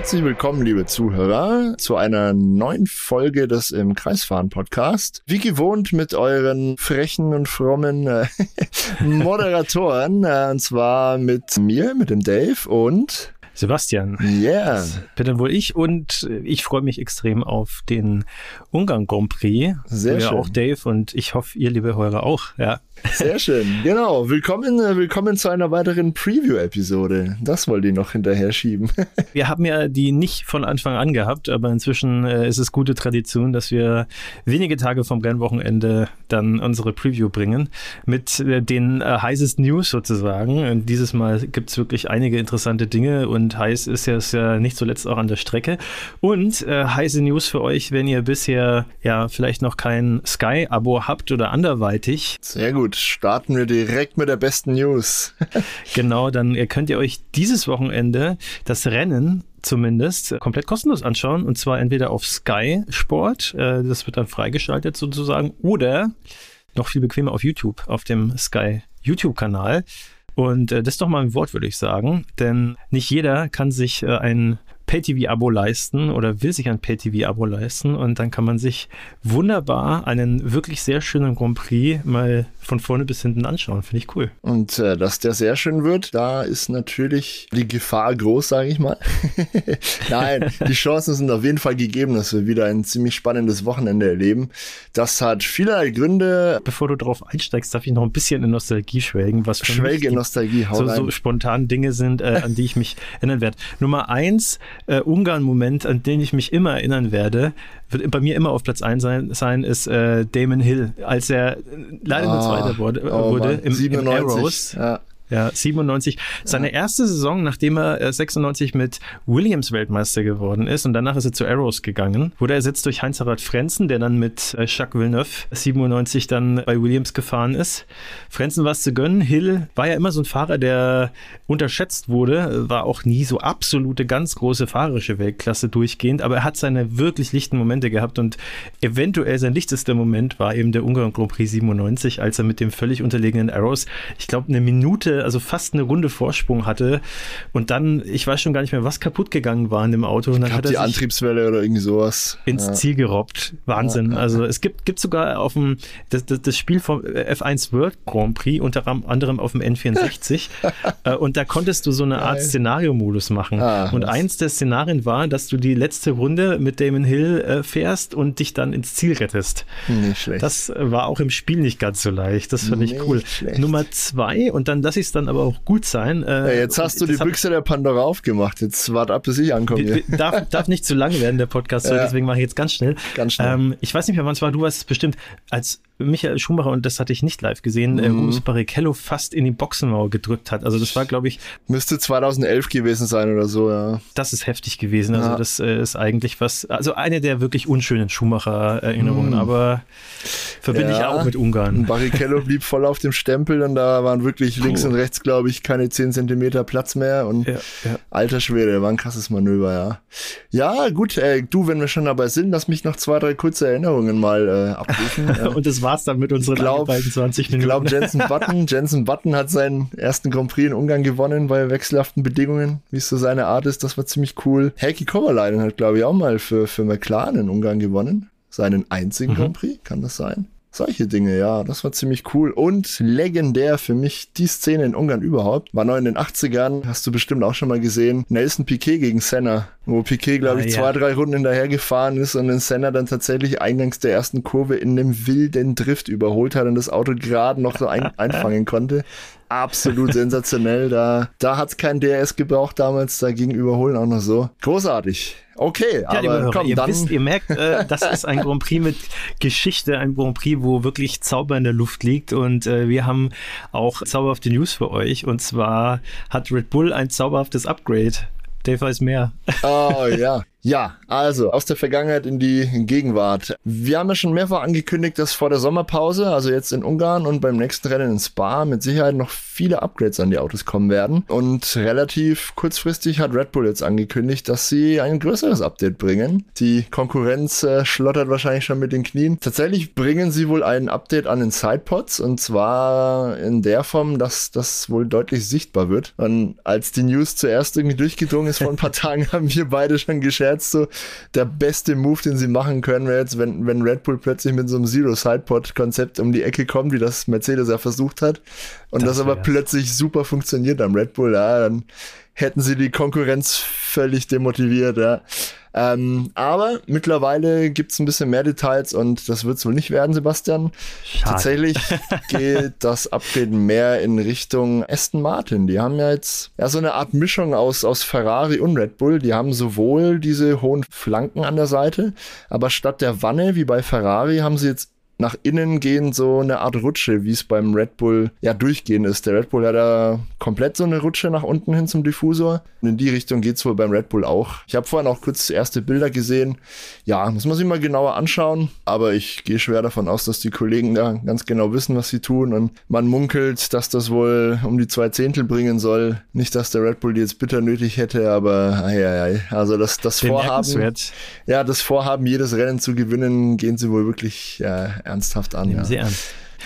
Herzlich willkommen, liebe Zuhörer, zu einer neuen Folge des im Kreisfahren Podcast. Wie gewohnt mit euren frechen und frommen äh, Moderatoren, äh, und zwar mit mir, mit dem Dave und Sebastian. Yeah. Das bin dann wohl ich und ich freue mich extrem auf den Ungarn Grand Prix. Sehr ja, schön. auch Dave und ich hoffe, ihr, liebe Hörer, auch. Ja. Sehr schön. Genau. Willkommen, äh, willkommen zu einer weiteren Preview-Episode. Das wollte ich noch hinterher schieben. Wir haben ja die nicht von Anfang an gehabt, aber inzwischen äh, ist es gute Tradition, dass wir wenige Tage vom Rennwochenende dann unsere Preview bringen mit äh, den äh, heißesten News sozusagen. Und dieses Mal gibt es wirklich einige interessante Dinge und heiß ist ja, ist ja nicht zuletzt auch an der Strecke. Und äh, heiße News für euch, wenn ihr bisher ja vielleicht noch kein Sky-Abo habt oder anderweitig. Sehr gut. Starten wir direkt mit der besten News. Genau, dann äh, könnt ihr euch dieses Wochenende das Rennen zumindest komplett kostenlos anschauen und zwar entweder auf Sky Sport, äh, das wird dann freigeschaltet sozusagen, oder noch viel bequemer auf YouTube, auf dem Sky YouTube-Kanal. Und äh, das ist doch mal ein Wort, würde ich sagen, denn nicht jeder kann sich äh, ein Pay-TV-Abo leisten oder will sich ein Pay-TV-Abo leisten und dann kann man sich wunderbar einen wirklich sehr schönen Grand Prix mal von vorne bis hinten anschauen. Finde ich cool. Und äh, dass der sehr schön wird, da ist natürlich die Gefahr groß, sage ich mal. Nein, die Chancen sind auf jeden Fall gegeben, dass wir wieder ein ziemlich spannendes Wochenende erleben. Das hat vielerlei Gründe. Bevor du drauf einsteigst, darf ich noch ein bisschen in Nostalgie schwelgen, was für Schwelge mich Nostalgie, so, so spontan Dinge sind, äh, an die ich mich erinnern werde. Nummer eins, äh, Ungarn-Moment, an den ich mich immer erinnern werde, wird bei mir immer auf Platz eins sein, sein ist äh, Damon Hill, als er äh, leider nur Ah, Zweiter wurde, oh wurde im, im 97. Arrows. Ja. Ja, 97. Seine erste Saison, nachdem er äh, 96 mit Williams Weltmeister geworden ist und danach ist er zu Arrows gegangen, wurde ersetzt durch Heinz-Harald Frenzen, der dann mit äh, Jacques Villeneuve 97 dann bei Williams gefahren ist. Frenzen war es zu gönnen. Hill war ja immer so ein Fahrer, der unterschätzt wurde, war auch nie so absolute ganz große fahrerische Weltklasse durchgehend, aber er hat seine wirklich lichten Momente gehabt und eventuell sein lichtester Moment war eben der Ungarn Grand Prix 97, als er mit dem völlig unterlegenen Arrows, ich glaube, eine Minute, also fast eine Runde Vorsprung hatte und dann, ich weiß schon gar nicht mehr, was kaputt gegangen war in dem Auto und dann Gab hat er die Antriebswelle oder irgendwie sowas. ins ja. Ziel gerobbt. Wahnsinn. Also es gibt, gibt sogar auf dem das, das, das Spiel vom F1 World Grand Prix unter anderem auf dem N64 äh, und da konntest du so eine Art. Szenariomodus machen. Ah, und was? eins der Szenarien war, dass du die letzte Runde mit Damon Hill äh, fährst und dich dann ins Ziel rettest. Nicht schlecht. Das äh, war auch im Spiel nicht ganz so leicht. Das fand ich Nicht cool. schlecht. Nummer zwei, und dann lass ich es dann aber auch gut sein. Äh, ja, jetzt hast du die Büchse der Pandora aufgemacht. Jetzt wart ab, bis ich ankomme. darf, darf nicht zu lang werden, der Podcast, Ja. deswegen mache ich jetzt ganz schnell. Ganz schnell. Ähm, ich weiß nicht mehr, wann es war, du hast es bestimmt, als Michael Schumacher, und das hatte ich nicht live gesehen, äh, Mhm. Rubens Barrichello fast in die Boxenmauer gedrückt hat. Also das war, glaube ich, Müsste 2011 gewesen sein oder so, ja. das ist heftig gewesen. Also Ja. das äh, ist eigentlich was, also eine der wirklich unschönen Schumacher-Erinnerungen, Mhm. aber verbinde ich Ja. auch mit Ungarn. Barrichello blieb voll auf dem Stempel und da waren wirklich links Puh. und rechts, glaube ich, keine 10 Zentimeter Platz mehr und Ja, ja. alter Schwede, war ein krasses Manöver, ja. Ja, gut, äh, du, wenn wir schon dabei sind, lass mich noch zwei, drei kurze Erinnerungen mal äh, abrufen. Und das war's dann mit unseren glaub- beiden 20 Ich Minuten. glaube, Jensen Button, Jensen Button hat seinen ersten Grand Prix in Ungarn gewonnen bei wechselhaften Bedingungen, wie es so seine Art ist. Das war ziemlich cool. Heikki Kovalainen hat, glaube ich, auch mal für, für McLaren in Ungarn gewonnen. Seinen einzigen Mhm. Grand Prix, kann das sein? Solche Dinge, ja, das war ziemlich cool. Und legendär für mich die Szene in Ungarn überhaupt. War noch in den 80ern, hast du bestimmt auch schon mal gesehen. Nelson Piquet gegen Senna, wo Piquet, glaube Ah, ich, ja. zwei, drei Runden hinterher gefahren ist und den Senna dann tatsächlich eingangs der ersten Kurve in einem wilden Drift überholt hat und das Auto gerade noch so ein, einfangen konnte. Absolut sensationell. Da, da hat's kein DRS gebraucht damals, da ging Überholen auch noch so. Großartig. Okay, Ja, aber Hörer, komm, ihr dann. wisst, ihr merkt, äh, das ist ein Grand Prix mit Geschichte, ein Grand Prix, wo wirklich Zauber in der Luft liegt und äh, wir haben auch zauberhafte News für euch und zwar hat Red Bull ein zauberhaftes Upgrade. Dave weiß mehr. Oh ja. Ja, also aus der Vergangenheit in die Gegenwart. Wir haben ja schon mehrfach angekündigt, dass vor der Sommerpause, also jetzt in Ungarn und beim nächsten Rennen in Spa, mit Sicherheit noch viele Upgrades an die Autos kommen werden. Und relativ kurzfristig hat Red Bull jetzt angekündigt, dass sie ein größeres Update bringen. Die Konkurrenz äh, schlottert wahrscheinlich schon mit den Knien. Tatsächlich bringen sie wohl ein Update an den Sidepods und zwar in der Form, dass das wohl deutlich sichtbar wird. Und als die News zuerst irgendwie durchgedrungen ist vor ein paar Tagen, haben wir beide schon geschert jetzt so der beste Move, den sie machen können, wäre jetzt, wenn, wenn Red Bull plötzlich mit so einem Zero-Sidepod-Konzept um die Ecke kommt, wie das Mercedes ja versucht hat, und das, das aber plötzlich super funktioniert am Red Bull, ja, dann hätten sie die Konkurrenz völlig demotiviert, ja. Ähm, aber mittlerweile gibt es ein bisschen mehr Details und das wird es wohl nicht werden, Sebastian. Schade. Tatsächlich geht das Upgrade mehr in Richtung Aston Martin. Die haben ja jetzt ja so eine Art Mischung aus, aus Ferrari und Red Bull. Die haben sowohl diese hohen Flanken an der Seite, aber statt der Wanne wie bei Ferrari haben sie jetzt nach innen gehen so eine Art Rutsche, wie es beim Red Bull ja durchgehen ist. Der Red Bull hat da komplett so eine Rutsche nach unten hin zum Diffusor. Und in die Richtung geht es wohl beim Red Bull auch. Ich habe vorhin auch kurz erste Bilder gesehen. Ja, muss man sich mal genauer anschauen. Aber ich gehe schwer davon aus, dass die Kollegen da ganz genau wissen, was sie tun. Und man munkelt, dass das wohl um die zwei Zehntel bringen soll. Nicht, dass der Red Bull die jetzt bitter nötig hätte, aber ei, ei, ei. also das, das Vorhaben. Ja, das Vorhaben, jedes Rennen zu gewinnen, gehen sie wohl wirklich ja, ernsthaft an. Nehmen ja. Sie ernst.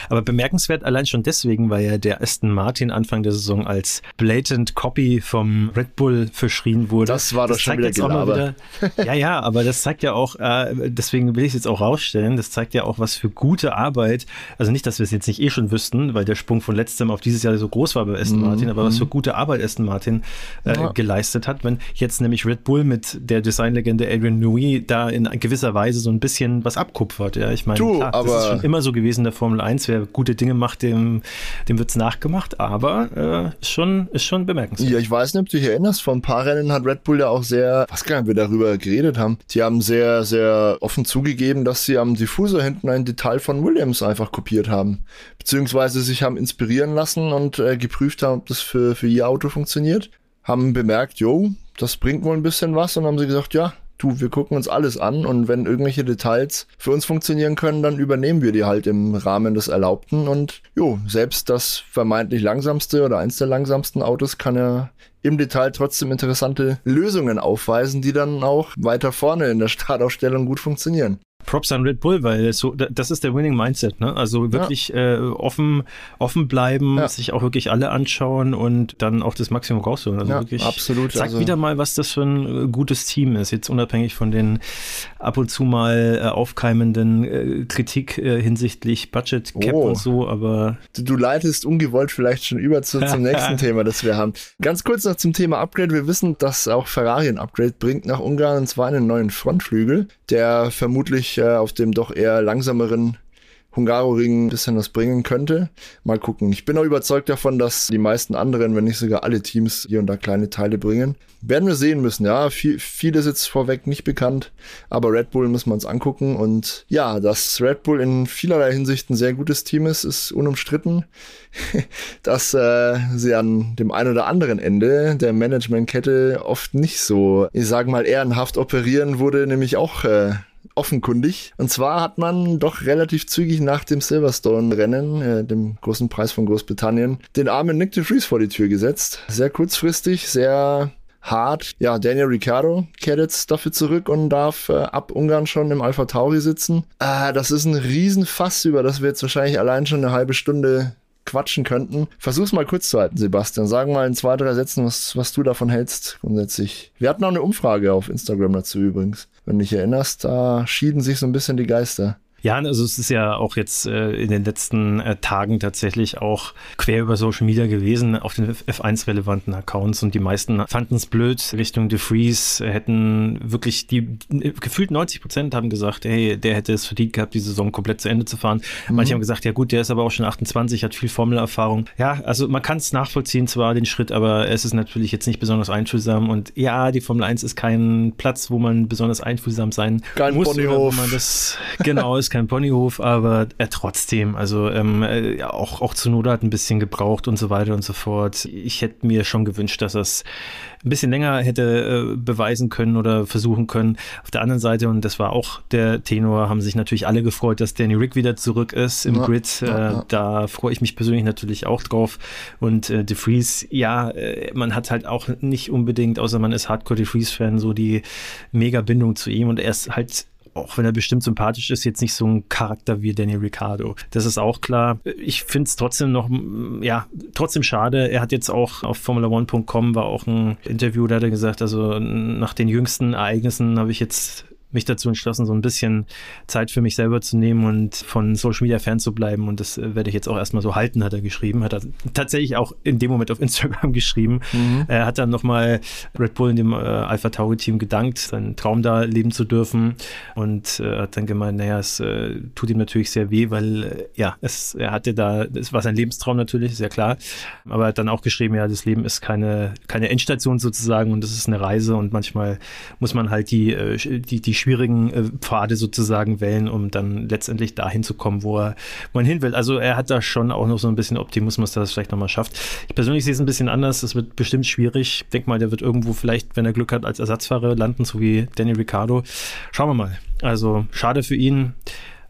Aber bemerkenswert allein schon deswegen, weil ja der Aston Martin Anfang der Saison als blatant Copy vom Red Bull verschrien wurde. Das war doch schon wieder Gelaber. Wieder, ja, ja, aber das zeigt ja auch, äh, deswegen will ich es jetzt auch rausstellen, das zeigt ja auch, was für gute Arbeit, also nicht, dass wir es jetzt nicht eh schon wüssten, weil der Sprung von letztem auf dieses Jahr so groß war bei Aston mhm. Martin, aber was für gute Arbeit Aston Martin äh, ja. geleistet hat, wenn jetzt nämlich Red Bull mit der Designlegende Adrian Newey da in gewisser Weise so ein bisschen was abkupfert. Ja, ich meine, klar, das ist schon immer so gewesen in der Formel 1 wer gute Dinge macht, dem, dem wird es nachgemacht, aber äh, schon, ist schon bemerkenswert. Ja, ich weiß nicht, ob du dich erinnerst, vor ein paar Rennen hat Red Bull ja auch sehr, was kann wir darüber geredet haben, die haben sehr, sehr offen zugegeben, dass sie am Diffusor hinten ein Detail von Williams einfach kopiert haben, beziehungsweise sich haben inspirieren lassen und äh, geprüft haben, ob das für, für ihr Auto funktioniert, haben bemerkt, jo, das bringt wohl ein bisschen was und haben sie gesagt, ja, du, wir gucken uns alles an und wenn irgendwelche Details für uns funktionieren können, dann übernehmen wir die halt im Rahmen des Erlaubten und jo, selbst das vermeintlich langsamste oder eins der langsamsten Autos kann ja im Detail trotzdem interessante Lösungen aufweisen, die dann auch weiter vorne in der Startaufstellung gut funktionieren. Props an Red Bull, weil so, das ist der Winning Mindset, ne? Also wirklich ja. äh, offen, offen bleiben, ja. sich auch wirklich alle anschauen und dann auch das Maximum rausholen. Also ja, wirklich absolut. Zeigt also. wieder mal, was das für ein äh, gutes Team ist. Jetzt unabhängig von den ab und zu mal äh, aufkeimenden äh, Kritik äh, hinsichtlich Budget Cap oh. und so, aber. Du, du, leitest ungewollt vielleicht schon über zu, zum nächsten Thema, das wir haben. Ganz kurz noch zum Thema Upgrade. Wir wissen, dass auch Ferrari ein Upgrade bringt nach Ungarn und zwar einen neuen Frontflügel, der vermutlich äh, auf dem doch eher langsameren Hungaroring ein bisschen was bringen könnte. Mal gucken. Ich bin auch überzeugt davon, dass die meisten anderen, wenn nicht sogar alle Teams hier und da kleine Teile bringen. Werden wir sehen müssen, ja. Viel, viel ist jetzt vorweg nicht bekannt, aber Red Bull muss man uns angucken. Und ja, dass Red Bull in vielerlei Hinsicht ein sehr gutes Team ist, ist unumstritten. dass äh, sie an dem einen oder anderen Ende der Managementkette oft nicht so, ich sage mal, ehrenhaft operieren, wurde nämlich auch äh, offenkundig. Und zwar hat man doch relativ zügig nach dem Silverstone-Rennen, äh, dem großen Preis von Großbritannien, den armen Nick de Vries vor die Tür gesetzt. Sehr kurzfristig, sehr hart. Ja, Daniel Ricciardo kehrt jetzt dafür zurück und darf äh, ab Ungarn schon im Alpha Tauri sitzen. Äh, das ist ein Riesenfass, über das wir jetzt wahrscheinlich allein schon eine halbe Stunde quatschen könnten. Versuch's mal kurz zu halten, Sebastian. Sag mal in zwei, drei Sätzen, was, was du davon hältst grundsätzlich. Wir hatten auch eine Umfrage auf Instagram dazu übrigens. Wenn du dich erinnerst, da schieden sich so ein bisschen die Geister. Ja, also es ist ja auch jetzt äh, in den letzten äh, Tagen tatsächlich auch quer über Social Media gewesen auf den F1-relevanten Accounts und die meisten fanden es blöd. Richtung De Vries hätten wirklich die gefühlt 90 Prozent haben gesagt, hey, der hätte es verdient gehabt, die Saison komplett zu Ende zu fahren. Mhm. Manche haben gesagt, ja gut, der ist aber auch schon 28, hat viel Formelerfahrung. Ja, also man kann es nachvollziehen zwar den Schritt, aber es ist natürlich jetzt nicht besonders einfühlsam und ja, die Formel 1 ist kein Platz, wo man besonders einfühlsam sein kein muss. Ponyhof. man das genau ist kein Ponyhof, aber er trotzdem, also ähm, äh, auch, auch Zunoda hat ein bisschen gebraucht und so weiter und so fort. Ich hätte mir schon gewünscht, dass es ein bisschen länger hätte äh, beweisen können oder versuchen können. Auf der anderen Seite, und das war auch der Tenor, haben sich natürlich alle gefreut, dass Danny Rick wieder zurück ist im ja, Grid. Äh, ja, ja. Da freue ich mich persönlich natürlich auch drauf. Und äh, DeFreeze, ja, äh, man hat halt auch nicht unbedingt, außer man ist Hardcore DeFreeze-Fan, so die Mega-Bindung zu ihm. Und er ist halt auch wenn er bestimmt sympathisch ist, jetzt nicht so ein Charakter wie Danny Ricciardo. Das ist auch klar. Ich finde es trotzdem noch, ja, trotzdem schade. Er hat jetzt auch auf Formula1.com war auch ein Interview, da hat er gesagt, also nach den jüngsten Ereignissen habe ich jetzt mich dazu entschlossen, so ein bisschen Zeit für mich selber zu nehmen und von Social Media fernzubleiben. Und das äh, werde ich jetzt auch erstmal so halten, hat er geschrieben. Hat er tatsächlich auch in dem Moment auf Instagram geschrieben. Mhm. Er hat dann nochmal Red Bull in dem äh, Alpha Tauri Team gedankt, seinen Traum da leben zu dürfen. Und äh, hat dann gemeint, naja, es äh, tut ihm natürlich sehr weh, weil äh, ja, es, er hatte da, es war sein Lebenstraum natürlich, sehr klar. Aber er hat dann auch geschrieben, ja, das Leben ist keine, keine Endstation sozusagen und das ist eine Reise und manchmal muss man halt die, äh, die, die schwierigen äh, Pfade sozusagen wählen, um dann letztendlich dahin zu kommen, wo er, wo er hin will. Also er hat da schon auch noch so ein bisschen Optimismus, dass er es vielleicht nochmal schafft. Ich persönlich sehe es ein bisschen anders. Es wird bestimmt schwierig. Ich denke mal, der wird irgendwo vielleicht, wenn er Glück hat, als Ersatzfahrer landen, so wie Danny Ricciardo. Schauen wir mal. Also schade für ihn.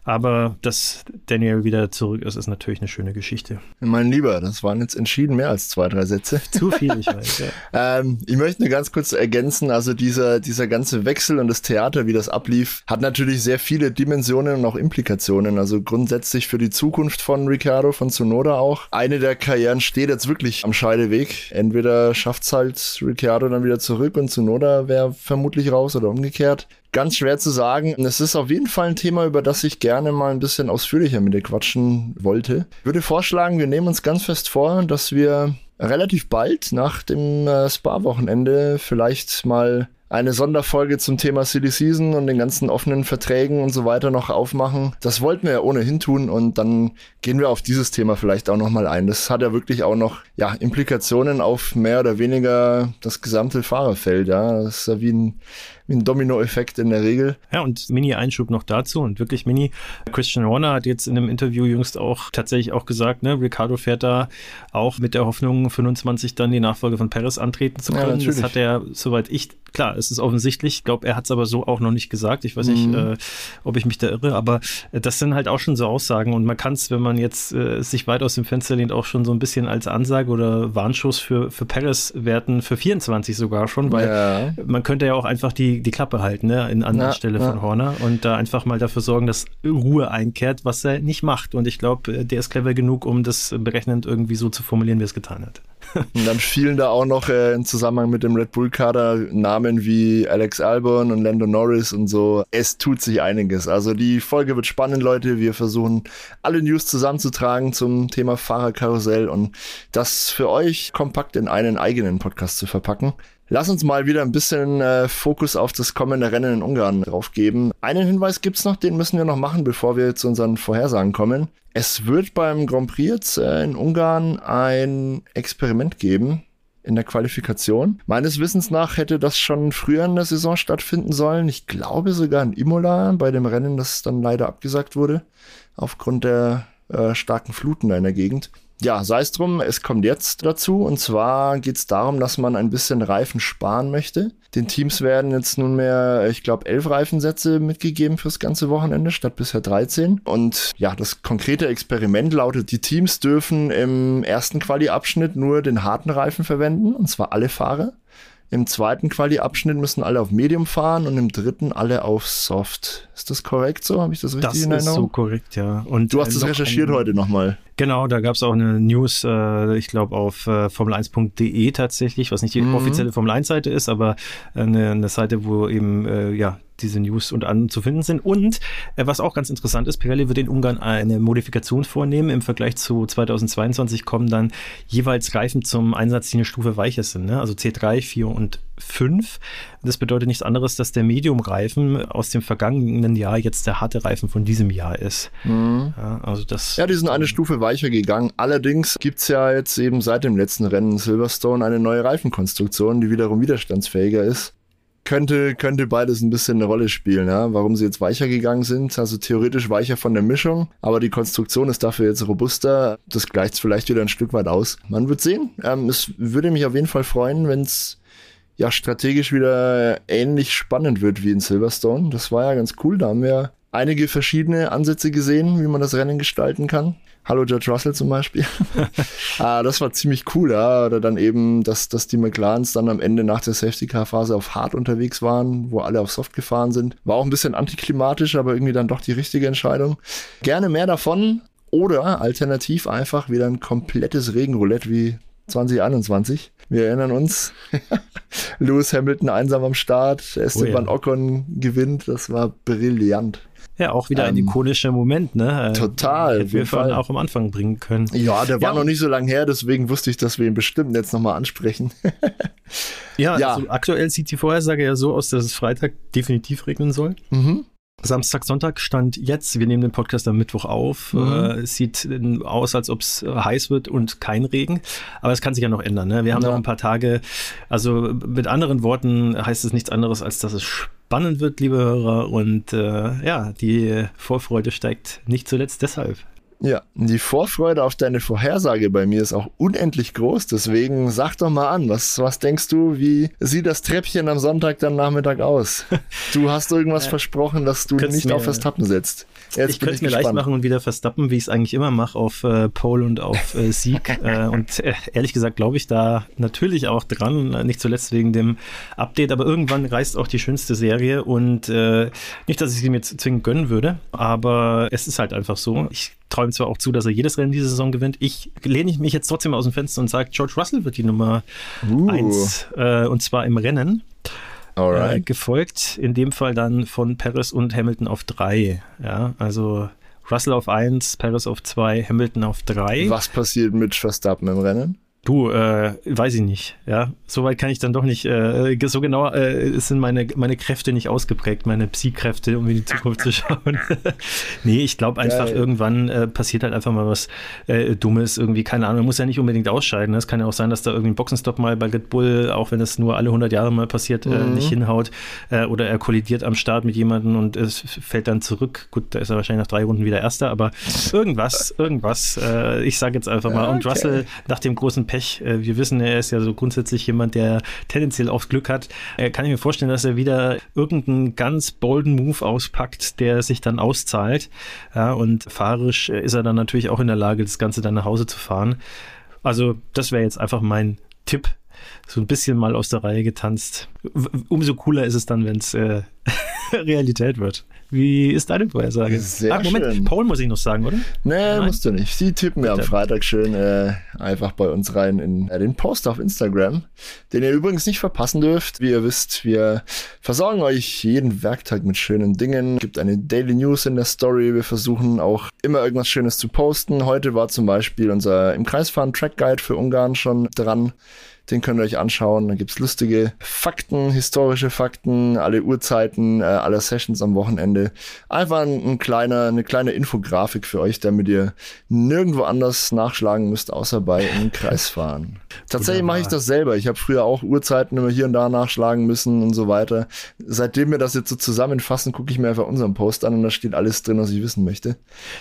Aber dass Daniel wieder zurück ist, ist natürlich eine schöne Geschichte. Mein Lieber, das waren jetzt entschieden mehr als zwei, drei Sätze. Zu viel, ich weiß. Ja. ähm, ich möchte nur ganz kurz ergänzen, also dieser, dieser ganze Wechsel und das Theater, wie das ablief, hat natürlich sehr viele Dimensionen und auch Implikationen. Also grundsätzlich für die Zukunft von Ricardo, von Sonoda auch. Eine der Karrieren steht jetzt wirklich am Scheideweg. Entweder schafft's halt Ricardo dann wieder zurück und Sonoda wäre vermutlich raus oder umgekehrt ganz schwer zu sagen. Es ist auf jeden Fall ein Thema, über das ich gerne mal ein bisschen ausführlicher mit dir quatschen wollte. Ich würde vorschlagen, wir nehmen uns ganz fest vor, dass wir relativ bald nach dem äh, Spa-Wochenende vielleicht mal eine Sonderfolge zum Thema Silly Season und den ganzen offenen Verträgen und so weiter noch aufmachen. Das wollten wir ja ohnehin tun und dann gehen wir auf dieses Thema vielleicht auch nochmal ein. Das hat ja wirklich auch noch ja, Implikationen auf mehr oder weniger das gesamte Fahrerfeld. Ja. Das ist ja wie ein wie ein Dominoeffekt in der Regel. Ja, und Mini-Einschub noch dazu und wirklich Mini. Christian Horner hat jetzt in einem Interview jüngst auch tatsächlich auch gesagt, ne, Ricardo fährt da auch mit der Hoffnung, 25 dann die Nachfolge von Perez antreten zu können. Ja, das hat er, soweit ich, klar, es ist offensichtlich, ich glaube, er hat es aber so auch noch nicht gesagt. Ich weiß mhm. nicht, äh, ob ich mich da irre, aber äh, das sind halt auch schon so Aussagen und man kann es, wenn man jetzt äh, sich weit aus dem Fenster lehnt, auch schon so ein bisschen als Ansage oder Warnschuss für, für Perez werten, für 24 sogar schon, weil ja. man könnte ja auch einfach die die, Klappe halten, ne, in anderer ja, Stelle ja. von Horner und da einfach mal dafür sorgen, dass Ruhe einkehrt, was er nicht macht. Und ich glaube, der ist clever genug, um das berechnend irgendwie so zu formulieren, wie er es getan hat. Und dann fielen da auch noch äh, im Zusammenhang mit dem Red Bull-Kader Namen wie Alex Albon und Lando Norris und so. Es tut sich einiges. Also die Folge wird spannend, Leute. Wir versuchen alle News zusammenzutragen zum Thema Fahrerkarussell und das für euch kompakt in einen eigenen Podcast zu verpacken. Lass uns mal wieder ein bisschen äh, Fokus auf das kommende Rennen in Ungarn drauf geben. Einen Hinweis gibt's noch, den müssen wir noch machen, bevor wir zu unseren Vorhersagen kommen. Es wird beim Grand Prix jetzt äh, in Ungarn ein Experiment geben in der Qualifikation. Meines Wissens nach hätte das schon früher in der Saison stattfinden sollen. Ich glaube sogar in Imola bei dem Rennen, das dann leider abgesagt wurde aufgrund der äh, starken Fluten in der Gegend ja, sei es drum, es kommt jetzt dazu. Und zwar geht es darum, dass man ein bisschen Reifen sparen möchte. Den Teams werden jetzt nunmehr, ich glaube, elf Reifensätze mitgegeben fürs ganze Wochenende statt bisher 13. Und ja, das konkrete Experiment lautet, die Teams dürfen im ersten Quali-Abschnitt nur den harten Reifen verwenden, und zwar alle Fahrer. Im zweiten Quali-Abschnitt müssen alle auf Medium fahren und im dritten alle auf Soft. Ist das korrekt so? Habe ich das richtig das in Erinnerung? Das ist so korrekt, ja. Und du hast es recherchiert ein, heute nochmal. Genau, da gab es auch eine News, äh, ich glaube auf äh, formel1.de tatsächlich, was nicht die mhm. offizielle Formel 1-Seite ist, aber eine, eine Seite, wo eben äh, ja diese News unter anderem zu finden sind. Und äh, was auch ganz interessant ist, Pirelli wird in Ungarn eine Modifikation vornehmen. Im Vergleich zu 2022 kommen dann jeweils Reifen zum Einsatz, die eine Stufe weicher sind. Ne? Also C3, 4 und 5. Das bedeutet nichts anderes, dass der Medium-Reifen aus dem vergangenen Jahr jetzt der harte Reifen von diesem Jahr ist. Mhm. Ja, also das, ja, die sind eine Stufe weicher gegangen. Allerdings gibt es ja jetzt eben seit dem letzten Rennen Silverstone eine neue Reifenkonstruktion, die wiederum widerstandsfähiger ist. könnte, könnte beides ein bisschen eine Rolle spielen, ja. Warum sie jetzt weicher gegangen sind, also theoretisch weicher von der Mischung, aber die Konstruktion ist dafür jetzt robuster. Das gleicht vielleicht wieder ein Stück weit aus. Man wird sehen. Ähm, es würde mich auf jeden Fall freuen, wenn es ja strategisch wieder ähnlich spannend wird wie in Silverstone. Das war ja ganz cool. Da haben wir einige verschiedene Ansätze gesehen, wie man das Rennen gestalten kann. Hallo George Russell zum Beispiel. ah, das war ziemlich cool, ja. Oder dann eben, dass, dass die McLarens dann am Ende nach der Safety-Car-Phase auf Hard unterwegs waren, wo alle auf Soft gefahren sind. War auch ein bisschen antiklimatisch, aber irgendwie dann doch die richtige Entscheidung. Gerne mehr davon. Oder alternativ einfach wieder ein komplettes Regenroulette wie 2021. Wir erinnern uns, Lewis Hamilton einsam am Start, Esteban oh ja. Ocon gewinnt, das war brillant. Ja, auch wieder ähm, ein ikonischer Moment, ne? Äh, total. Hätten wir von auch am Anfang bringen können. Ja, der war ja, noch nicht so lange her, deswegen wusste ich, dass wir ihn bestimmt jetzt nochmal ansprechen. ja, ja. Also aktuell sieht die Vorhersage ja so aus, dass es Freitag definitiv regnen soll. Mhm. Samstag, Sonntag stand jetzt, wir nehmen den Podcast am Mittwoch auf. Mhm. Äh, es sieht aus, als ob es äh, heiß wird und kein Regen. Aber es kann sich ja noch ändern. Ne? Wir haben ja. noch ein paar Tage. Also mit anderen Worten heißt es nichts anderes, als dass es spannend wird, liebe Hörer. Und äh, ja, die Vorfreude steigt nicht zuletzt deshalb. Ja, die Vorfreude auf deine Vorhersage bei mir ist auch unendlich groß. Deswegen sag doch mal an, was, was denkst du, wie sieht das Treppchen am Sonntag dann Nachmittag aus? Du hast irgendwas äh, versprochen, dass du nicht auf Verstappen setzt. Jetzt ich könnte es mir leicht machen und wieder Verstappen, wie ich es eigentlich immer mache, auf äh, Pole und auf äh, Sieg. äh, und äh, ehrlich gesagt glaube ich da natürlich auch dran, nicht zuletzt wegen dem Update, aber irgendwann reißt auch die schönste Serie und äh, nicht, dass ich sie mir zwingend gönnen würde, aber es ist halt einfach so. Ich träume zwar auch zu, dass er jedes Rennen diese Saison gewinnt. Ich lehne mich jetzt trotzdem aus dem Fenster und sage, George Russell wird die Nummer uh. eins äh, und zwar im Rennen. Äh, gefolgt in dem Fall dann von Paris und Hamilton auf drei. Ja, also Russell auf eins, Paris auf zwei, Hamilton auf drei. Was passiert mit Verstappen im Rennen? Du, äh, weiß ich nicht. Ja, soweit kann ich dann doch nicht. Äh, so genau äh, sind meine meine Kräfte nicht ausgeprägt, meine Psy-Kräfte, um in die Zukunft zu schauen. nee, ich glaube einfach Geil. irgendwann äh, passiert halt einfach mal was äh, Dummes irgendwie. Keine Ahnung, muss ja nicht unbedingt ausscheiden. Es kann ja auch sein, dass da irgendwie ein Boxenstopp mal bei Red Bull, auch wenn es nur alle 100 Jahre mal passiert, äh, mhm. nicht hinhaut äh, oder er kollidiert am Start mit jemandem und es fällt dann zurück. Gut, da ist er wahrscheinlich nach drei Runden wieder Erster, aber irgendwas, irgendwas. Äh, ich sage jetzt einfach mal. Okay. Und Russell nach dem großen Pech. Äh, wir wissen, er ist ja so grundsätzlich jemand, der tendenziell oft Glück hat. Äh, kann ich mir vorstellen, dass er wieder irgendeinen ganz bolden Move auspackt, der sich dann auszahlt. Ja, und fahrerisch ist er dann natürlich auch in der Lage, das Ganze dann nach Hause zu fahren. Also, das wäre jetzt einfach mein Tipp. So ein bisschen mal aus der Reihe getanzt. Umso cooler ist es dann, wenn es äh, Realität wird. Wie ist deine Vorhersage? Sehr Ach, Moment, schön. Paul muss ich noch sagen, oder? Nee, Nein. musst du nicht. Sie tippen mir am Freitag schön äh, einfach bei uns rein in äh, den Post auf Instagram, den ihr übrigens nicht verpassen dürft. Wie ihr wisst, wir versorgen euch jeden Werktag mit schönen Dingen. Es gibt eine Daily News in der Story. Wir versuchen auch immer irgendwas Schönes zu posten. Heute war zum Beispiel unser im Kreisfahren Track Guide für Ungarn schon dran. Den könnt ihr euch anschauen. Da gibt's lustige Fakten, historische Fakten, alle Uhrzeiten, äh, aller Sessions am Wochenende. Einfach ein, ein, kleiner, eine kleine Infografik für euch, damit ihr nirgendwo anders nachschlagen müsst, außer bei im Kreisfahren. Tatsächlich mache ich das selber. Ich habe früher auch Uhrzeiten immer hier und da nachschlagen müssen und so weiter. Seitdem wir das jetzt so zusammenfassen, gucke ich mir einfach unseren Post an und da steht alles drin, was ich wissen möchte.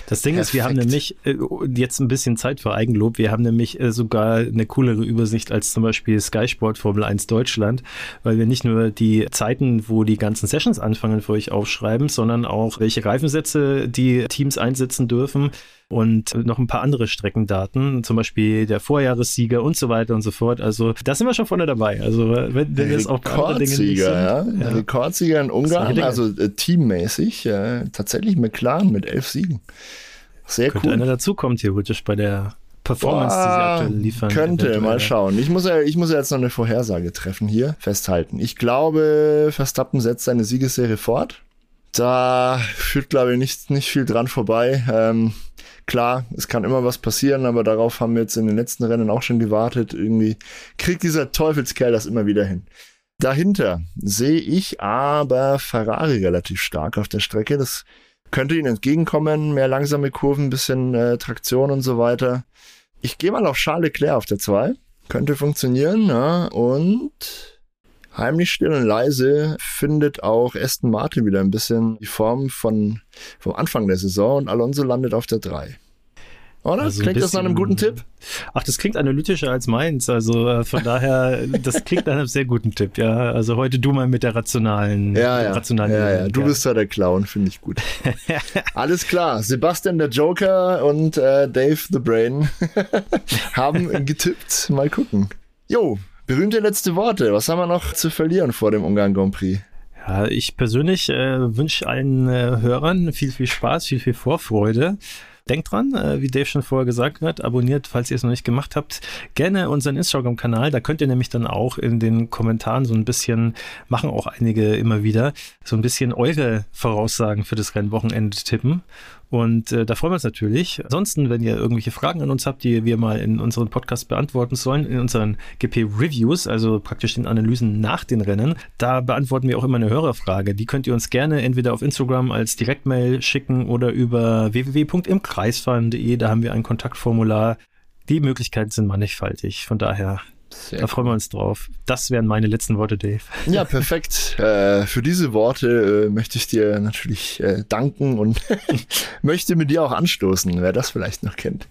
Das Ding Perfekt. ist, wir haben nämlich äh, jetzt ein bisschen Zeit für Eigenlob. Wir haben nämlich äh, sogar eine coolere Übersicht als zum Beispiel Beispiel Sky Sport Formel 1 Deutschland, weil wir nicht nur die Zeiten, wo die ganzen Sessions anfangen, für euch aufschreiben, sondern auch welche Reifensätze die Teams einsetzen dürfen und noch ein paar andere Streckendaten, zum Beispiel der Vorjahressieger und so weiter und so fort. Also da sind wir schon vorne dabei. Also wenn, wenn es auch sind, ja. ja. Rekordsieger in Ungarn, also äh, teammäßig, äh, tatsächlich McLaren mit elf Siegen. Sehr Könnte cool. einer dazukommt theoretisch bei der Performance, Boah, die sie aktuell liefern. Könnte, eventuell. mal schauen. Ich muss, ja, ich muss ja jetzt noch eine Vorhersage treffen hier, festhalten. Ich glaube, Verstappen setzt seine Siegesserie fort. Da führt, glaube ich, nicht, nicht viel dran vorbei. Ähm, klar, es kann immer was passieren, aber darauf haben wir jetzt in den letzten Rennen auch schon gewartet. Irgendwie kriegt dieser Teufelskerl das immer wieder hin. Dahinter sehe ich aber Ferrari relativ stark auf der Strecke. Das könnte ihnen entgegenkommen. Mehr langsame Kurven, bisschen äh, Traktion und so weiter. Ich gehe mal auf Charles Leclerc auf der 2. Könnte funktionieren, ja. Und Heimlich still und leise findet auch Aston Martin wieder ein bisschen die Form von, vom Anfang der Saison und Alonso landet auf der 3. Oder? Also klingt das nach einem guten Tipp? Ach, das klingt analytischer als meins. Also äh, von daher, das klingt nach einem sehr guten Tipp. Ja, also heute du mal mit der rationalen. Ja, ja. Rationalen ja, ja. Du ja. bist ja der Clown, finde ich gut. Alles klar. Sebastian der Joker und äh, Dave the Brain haben getippt. Mal gucken. Jo, berühmte letzte Worte. Was haben wir noch zu verlieren vor dem Ungarn Grand Prix? Ja, ich persönlich äh, wünsche allen äh, Hörern viel, viel Spaß, viel, viel Vorfreude. Denkt dran, äh, wie Dave schon vorher gesagt hat, abonniert, falls ihr es noch nicht gemacht habt, gerne unseren Instagram-Kanal. Da könnt ihr nämlich dann auch in den Kommentaren so ein bisschen, machen auch einige immer wieder, so ein bisschen eure Voraussagen für das Rennwochenende tippen. Und äh, da freuen wir uns natürlich. Ansonsten, wenn ihr irgendwelche Fragen an uns habt, die wir mal in unseren Podcast beantworten sollen, in unseren GP-Reviews, also praktisch den Analysen nach den Rennen, da beantworten wir auch immer eine Hörerfrage. Die könnt ihr uns gerne entweder auf Instagram als Direktmail schicken oder über www.imkreisfahren.de. Da haben wir ein Kontaktformular. Die Möglichkeiten sind mannigfaltig. Von daher sehr da freuen wir uns drauf. Das wären meine letzten Worte, Dave. Ja, perfekt. äh, für diese Worte äh, möchte ich dir natürlich äh, danken und möchte mit dir auch anstoßen, wer das vielleicht noch kennt.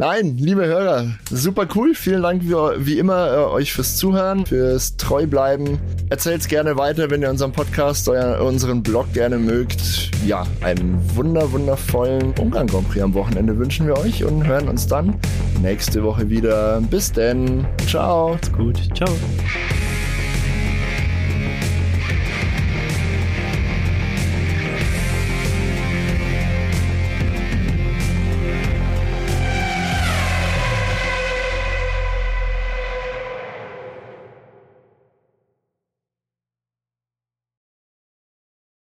Nein, liebe Hörer, super cool. Vielen Dank wie, wie immer äh, euch fürs Zuhören, fürs Treubleiben. Erzählt's gerne weiter, wenn ihr unseren Podcast, euer, unseren Blog gerne mögt. Ja, einen wunder, wundervollen Umgang Grand Prix am Wochenende wünschen wir euch und hören uns dann nächste Woche wieder. Bis denn. Ciao. Macht's gut. Ciao.